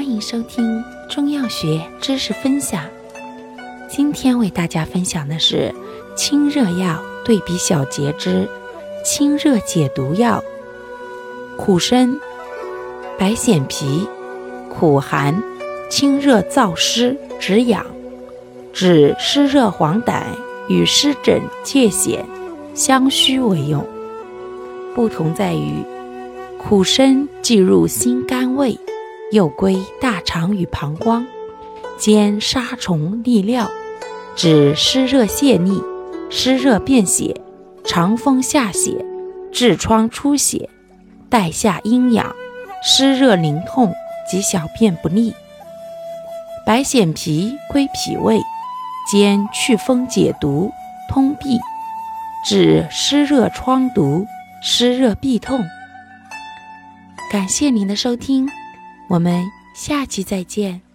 欢迎收听中药学知识分享。今天为大家分享的是清热药对比小结之清热解毒药：苦参、白藓皮，苦寒，清热燥湿，止痒，治湿热黄疸与湿疹疥癣、相虚为用。不同在于，苦参既入心肝胃。又归大肠与膀胱，兼杀虫利尿，治湿热泄痢、湿热便血、肠风下血、痔疮出血、带下阴痒、湿热淋痛及小便不利。白藓皮归脾胃，兼祛风解毒、通痹，治湿热疮毒、湿热痹痛。感谢您的收听。我们下期再见。